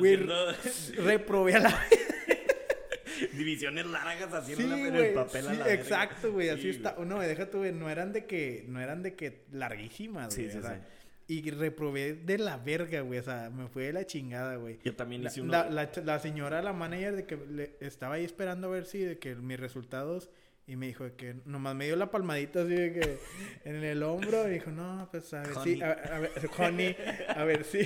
reprobé a la... Divisiones largas haciendo en el papel a la Exacto, güey. Así está. No, deja tú, güey. No eran de que... No eran de que larguísimas, güey. Sí, sí, y reprobé de la verga, güey. O sea, me fue de la chingada, güey. Yo también hice la, la, la, señora, la manager, de que le, estaba ahí esperando a ver si de que mis resultados y me dijo que nomás me dio la palmadita así de que en el hombro. Y dijo, no, pues a ver si, a, ver, honey, a ver si,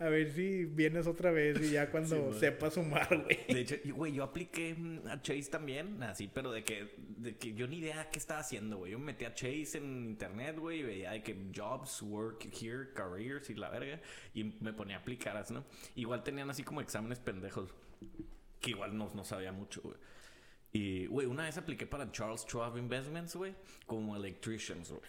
a ver si vienes otra vez y ya cuando sepa sumar, güey. De hecho, güey, yo apliqué a Chase también, así, pero de que, de que yo ni idea qué estaba haciendo, güey. Yo me metí a Chase en internet, güey, y veía de que jobs, work here, careers y la verga. Y me ponía a aplicar, ¿no? Igual tenían así como exámenes pendejos, que igual no, no sabía mucho, güey. Y, güey, una vez apliqué para Charles Schwab Investments, güey, como electricians, güey.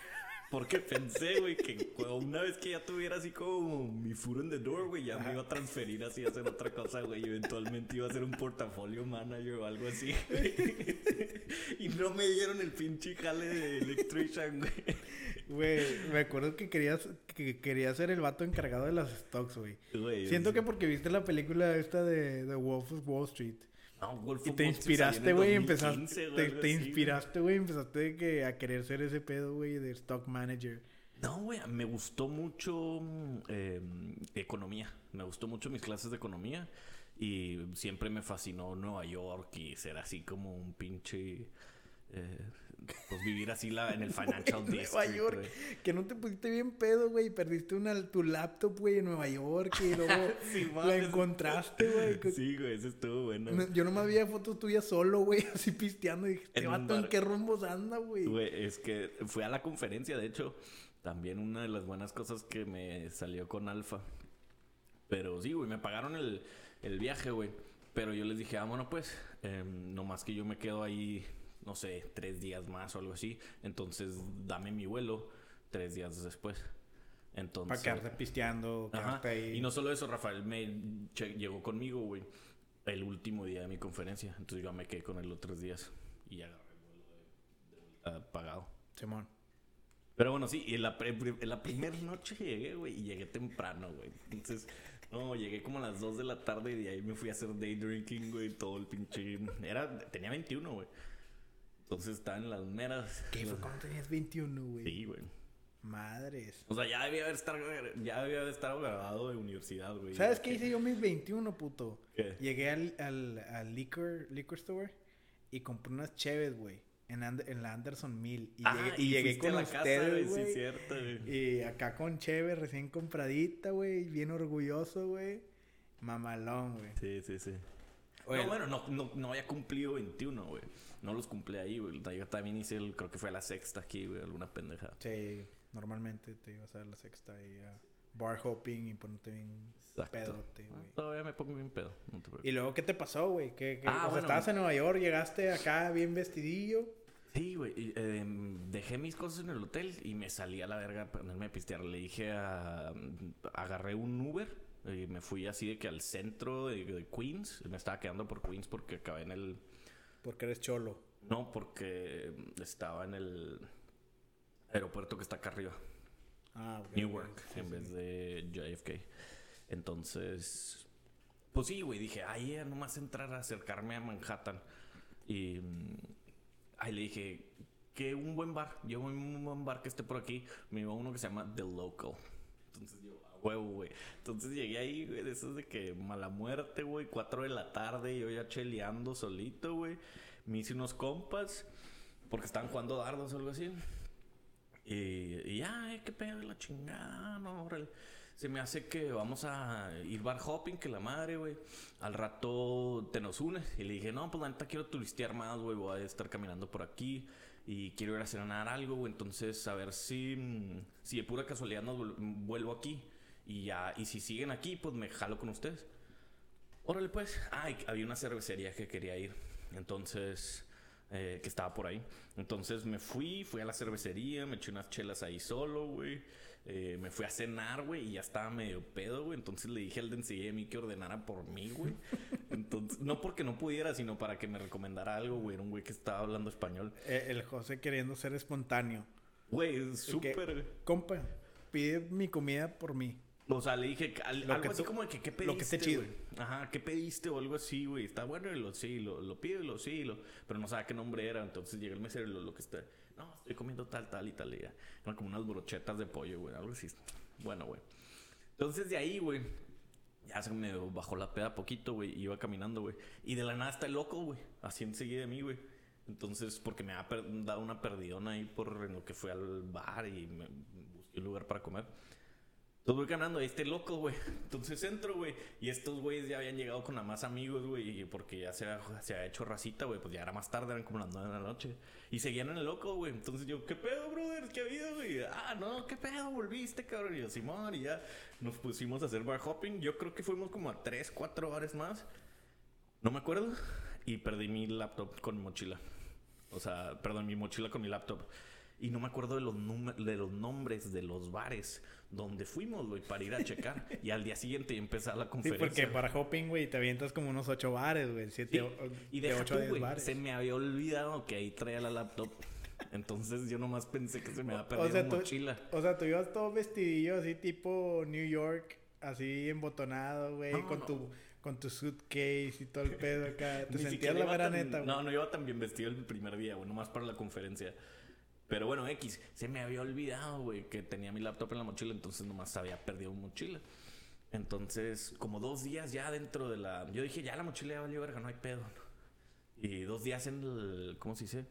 Porque pensé, güey, que una vez que ya tuviera así como mi foot in the door, güey, ya me iba a transferir así a hacer otra cosa, güey. Y eventualmente iba a ser un portafolio manager o algo así. y no me dieron el pinche jale de electrician, güey. Güey, me acuerdo que querías que quería ser el vato encargado de las stocks, güey. Siento que porque viste la película esta de The Wolf of Wall Street y te inspiraste, güey, empezaste, te, inspiraste, güey, empezaste que a querer ser ese pedo, güey, de stock manager. No, güey, me gustó mucho eh, economía. Me gustó mucho mis clases de economía. Y siempre me fascinó Nueva York y ser así como un pinche eh, pues vivir así la, en el Financial District. Nueva York. Que no te pusiste bien pedo, güey. Perdiste una, tu laptop, güey, en Nueva York. Y luego la encontraste, güey. Sí, güey, eso estuvo bueno. yo nomás vi fotos tuyas solo, güey, así pisteando. Y dije, este vato, ¿en qué rumbos anda, güey? Güey, es que fui a la conferencia, de hecho. También una de las buenas cosas que me salió con Alfa. Pero sí, güey, me pagaron el, el viaje, güey. Pero yo les dije, ah, bueno, pues, eh, nomás que yo me quedo ahí no sé, tres días más o algo así. Entonces, dame mi vuelo tres días después. Entonces, Para quedarte pisteando, quedarte ahí. Y no solo eso, Rafael me llegó conmigo, güey, el último día de mi conferencia. Entonces yo me quedé con él los tres días y agarré el vuelo de, pagado. Simón. Pero bueno, sí, y en la, en la primera noche llegué, güey, y llegué temprano, güey. Entonces, no, llegué como a las 2 de la tarde y de ahí me fui a hacer day drinking, güey, todo el pinche... Era, tenía 21, güey. Entonces estaba en las meras. ¿Qué fue cuando tenías 21, güey? Sí, güey. Madres. O sea, ya debía haber estado, ya debía haber estado graduado de universidad, güey. ¿Sabes qué hice yo mis 21, puto? ¿Qué? Llegué al, al, al liquor, liquor store y compré unas cheves, güey. En, en, la Anderson Mill. Y ah, llegué, y llegué con ustedes, güey. Sí, cierto, güey. Y acá con cheve recién compradita, güey. Bien orgulloso, güey. Mamalón, güey. Sí, sí, sí. No, bueno, no, no, no había cumplido 21, güey no los cumplí ahí, güey. Yo también hice, el, creo que fue la sexta aquí, güey, alguna pendeja. Sí, normalmente te ibas a la sexta y a bar hopping y ponerte bien pedote, güey. todavía me pongo bien pedo, no te ¿Y luego qué te pasó, güey? ¿Qué, ah, bueno, estabas en Nueva York, llegaste acá bien vestidillo. Sí, güey. Eh, dejé mis cosas en el hotel y me salí a la verga para ponerme a pistear. Le dije a... Agarré un Uber y me fui así de que al centro de, de Queens. Me estaba quedando por Queens porque acabé en el porque eres cholo. No, porque estaba en el aeropuerto que está acá arriba. Ah, Newark, en vez de JFK. Entonces, pues sí, güey, dije, ay, ya nomás entrar a acercarme a Manhattan. Y mm, ahí le dije, que un buen bar, yo un buen bar que esté por aquí. Me iba uno que se llama The Local. Entonces yo, a huevo, güey. Entonces llegué ahí, güey, de esos de que mala muerte, güey, cuatro de la tarde, yo ya cheleando solito, güey me hice unos compas porque estaban jugando dardos o algo así. Y, ya, eh, qué pedo la chingada, no, Se me hace que vamos a ir bar hopping, que la madre, güey. Al rato te nos unes. Y le dije, no, pues la neta quiero turistear más, güey. Voy a estar caminando por aquí. Y quiero ir a cenar algo, güey. Entonces, a ver si, mm, si de pura casualidad nos vuelvo aquí. Y ya, y si siguen aquí, pues me jalo con ustedes. Órale, pues. Ay, había una cervecería que quería ir. Entonces, eh, que estaba por ahí. Entonces me fui, fui a la cervecería, me eché unas chelas ahí solo, güey. Eh, me fui a cenar, güey, y ya estaba medio pedo, güey. Entonces le dije al de enseguida a mí que ordenara por mí, güey. Entonces, no porque no pudiera, sino para que me recomendara algo, güey. Era un güey que estaba hablando español. Eh, el José queriendo ser espontáneo. Güey, súper. Compa, pide mi comida por mí. O sea, le dije algo así como de que qué pediste. Lo que esté chido. Ajá, ¿qué pediste o algo así, güey? Está bueno y lo sí, lo, lo pide, lo sí, lo, pero no sabe qué nombre era. Entonces llega el mesero y lo, lo que está. No, estoy comiendo tal, tal y tal. Y Eran como unas brochetas de pollo, güey, algo así. Bueno, güey. Entonces de ahí, güey, ya se me bajó la peda poquito, güey. Iba caminando, güey. Y de la nada está el loco, güey. Así enseguida de mí, güey. Entonces, porque me ha dado una perdidona ahí por lo que fue al bar y me busqué un lugar para comer. Entonces voy ganando, este loco, güey. Entonces entro, güey. Y estos güeyes ya habían llegado con la más amigos, güey. Porque ya se se ha hecho racita, güey. Pues ya era más tarde, eran como las 9 de la noche. Y seguían en el loco, güey. Entonces yo, ¿qué pedo, brother? ¿Qué ha habido, güey? Ah, no, ¿qué pedo? Volviste, cabrón. Y yo, Simón, y ya nos pusimos a hacer bar hopping. Yo creo que fuimos como a 3, 4 bares más. No me acuerdo. Y perdí mi laptop con mi mochila. O sea, perdón, mi mochila con mi laptop. Y no me acuerdo de los, de los nombres de los bares donde fuimos, güey, para ir a checar. y al día siguiente empezar la conferencia. Sí, porque para hopping, güey, te avientas como unos ocho bares, güey. Siete, y de ocho tú, bares. Se me había olvidado que ahí traía la laptop. Entonces yo nomás pensé que se me había perdido o sea, mochila. o sea, tú ibas todo vestidillo así tipo New York, así embotonado, güey, con tu con tu suitcase y todo el pedo acá. Te sentías la mera neta, güey. No, no iba tan bien vestido el primer día, güey, nomás para la conferencia. Pero bueno, X, se me había olvidado, güey, que tenía mi laptop en la mochila, entonces nomás había perdido mi mochila. Entonces, como dos días ya dentro de la. Yo dije, ya la mochila ya valió verga, no hay pedo. Y dos días en el. ¿Cómo se dice?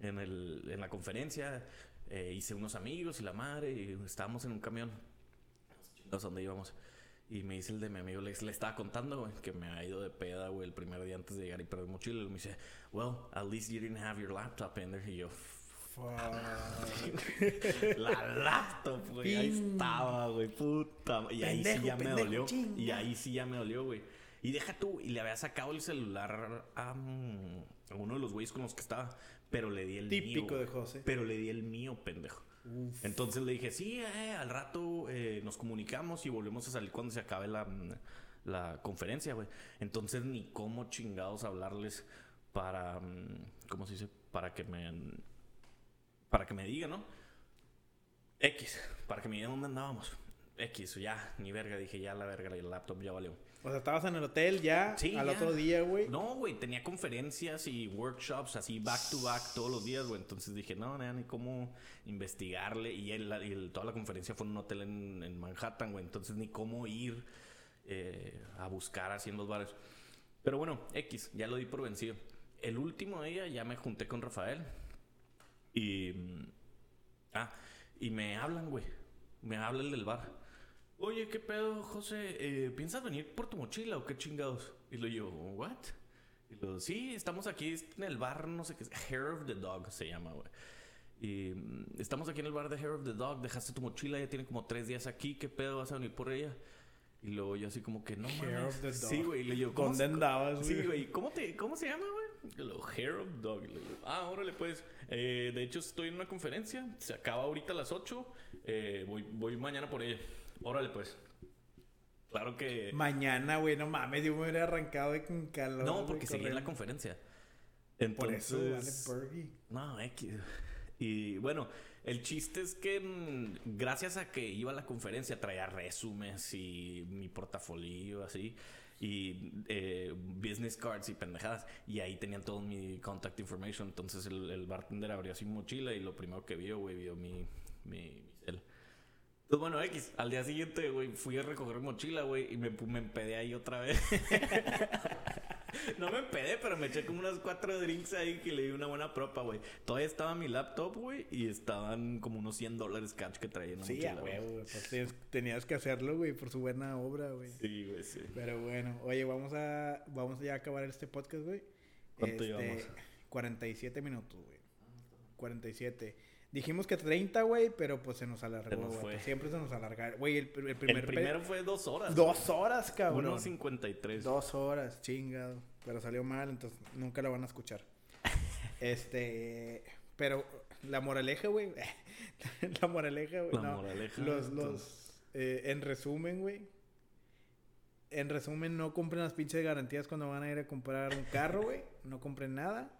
en, el, en la conferencia. Eh, hice unos amigos y la madre. Y estábamos en un camión. Sé dónde íbamos. Y me dice el de mi amigo, le estaba contando, güey, que me ha ido de peda, güey, el primer día antes de llegar y perdí mochila. Y me dice, well, at least you didn't have your laptop in there. Y yo, la laptop, güey. Ahí estaba, güey. Puta. Y ahí sí ya me dolió. Y ahí sí ya me dolió, güey. Y deja tú, y le había sacado el celular a, uno de los güeyes con los que estaba. Pero le di el mío. Típico de José. Pero le di el mío, pendejo. Entonces le dije, sí, eh, al rato eh, nos comunicamos y volvemos a salir cuando se acabe la, la conferencia, güey. Entonces ni cómo chingados hablarles para, mm, ¿cómo se dice? Para que me para que me diga, ¿no? X, para que me diga dónde andábamos. X, ya, ni verga, dije, ya la verga, el laptop ya valió. O sea, estabas en el hotel ya sí, al otro día, güey. No, güey, tenía conferencias y workshops así back to back todos los días, güey. Entonces dije, no, no, ni cómo investigarle. Y, él, toda la conferencia fue en un hotel en, Manhattan, güey. Entonces ni cómo ir eh, a buscar así en los bares. Pero bueno, X, ya lo di por vencido. El último día ya me junté con Rafael. Y. Ah, y me hablan, güey. Me habla el del bar. Oye, ¿qué pedo, José? Eh, ¿Piensas venir por tu mochila o qué chingados? Y lo yo, ¿what? Y lo, sí, estamos aquí en el bar, no sé qué, Hair of the Dog se llama, güey. Y mm, estamos aquí en el bar de Hair of the Dog, dejaste tu mochila, ya tiene como tres días aquí, ¿qué pedo vas a venir por ella? Y luego yo así como que no mames. Sí, güey. Y le digo, ¿cómo, ¿dónde andabas, Sí, güey. ¿Cómo, te, ¿Cómo se llama, Hair of Dog. Ah, órale, pues. Eh, de hecho, estoy en una conferencia. Se acaba ahorita a las 8. Eh, voy, voy mañana por ella. Órale, pues. Claro que. Mañana, güey, no mames. Yo me hubiera arrancado de con calor. No, porque seguía en la conferencia. Entonces, por eso, vale No, X. Y bueno, el chiste es que mm, gracias a que iba a la conferencia traía resúmenes y mi portafolio así y eh, business cards y pendejadas. Y ahí tenían todo mi contact information. Entonces el, bartender abrió así mochila y lo primero que vio güey vio mi mi, cel pues bueno, X, al día siguiente, güey, fui a recoger mochila, güey, y me, me empedé ahí otra vez. no me empedé, pero me eché como unas cuatro drinks ahí que le di una buena propa, güey. Todavía estaba mi laptop, güey, y estaban como unos 100 dólares cash que traía en la sí, mochila, güey. Pues tenías que hacerlo, güey, por su buena obra, güey. Sí, güey, sí. Pero bueno, oye, vamos a, vamos ya a acabar este podcast, güey. ¿Cuánto este, llevamos? 47 minutos, güey. 47. Dijimos que 30, güey, pero pues se nos alargó, güey. Siempre se nos alarga. Güey, el, el, primer... El primero fue dos horas. Dos horas, cabrón. 1.53. Dos horas, chingado. Pero salió mal, entonces nunca lo van a escuchar. este... Pero la moraleja, güey. la moraleja, güey. La moraleja. Los, los... Eh, en resumen, güey. En resumen, no compren las pinches garantías cuando van a ir a comprar un carro, güey. No compren nada.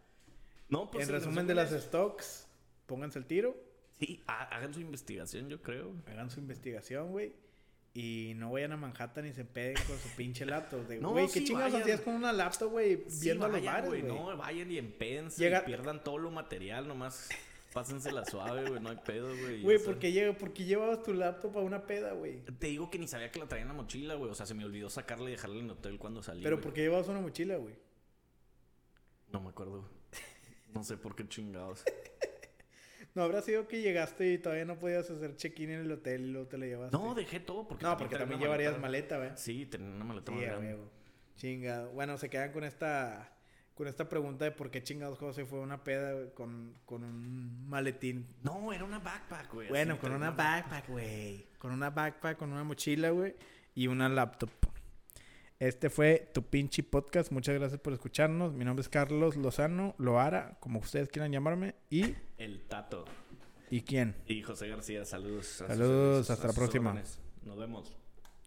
No, pues en, resumen, de las stocks pónganse el tiro. Sí, hagan su investigación, yo creo. Hagan su investigación, güey. Y no vayan a Manhattan y se peguen con su pinche laptop. Güey, ¿qué chingados hacías con una laptop, güey? Viendo a los bares, güey. No, vayan y empédense Llega... y pierdan todo lo material, nomás pásensela suave, güey. No hay pedo, güey. Güey, ¿por qué, llevabas tu laptop a una peda, güey? Te digo que ni sabía que la traía en la mochila, güey. O sea, se me olvidó sacarla y dejarla en el hotel cuando salí. ¿Pero por qué llevabas una mochila, güey? No me acuerdo. No sé por qué chingados. No habrá sido que llegaste y todavía no podías hacer check-in en el hotel y luego te lo llevaste. No, dejé todo porque No, porque también llevarías maleta, güey. Sí, tenía una maleta sí, Chingado. Bueno, se quedan con esta con esta pregunta de por qué chingados José fue una peda con, con un maletín. No, era una backpack, güey. Bueno, con una backpack, güey. Con una backpack, con una mochila, güey. Y una laptop. Este fue tu pinche podcast. Muchas gracias por escucharnos. Mi nombre es Carlos Lozano, Loara, como ustedes quieran llamarme. Y. El Tato. ¿Y quién? Y José García. Saludos. Saludos. hasta la próxima. Nos vemos.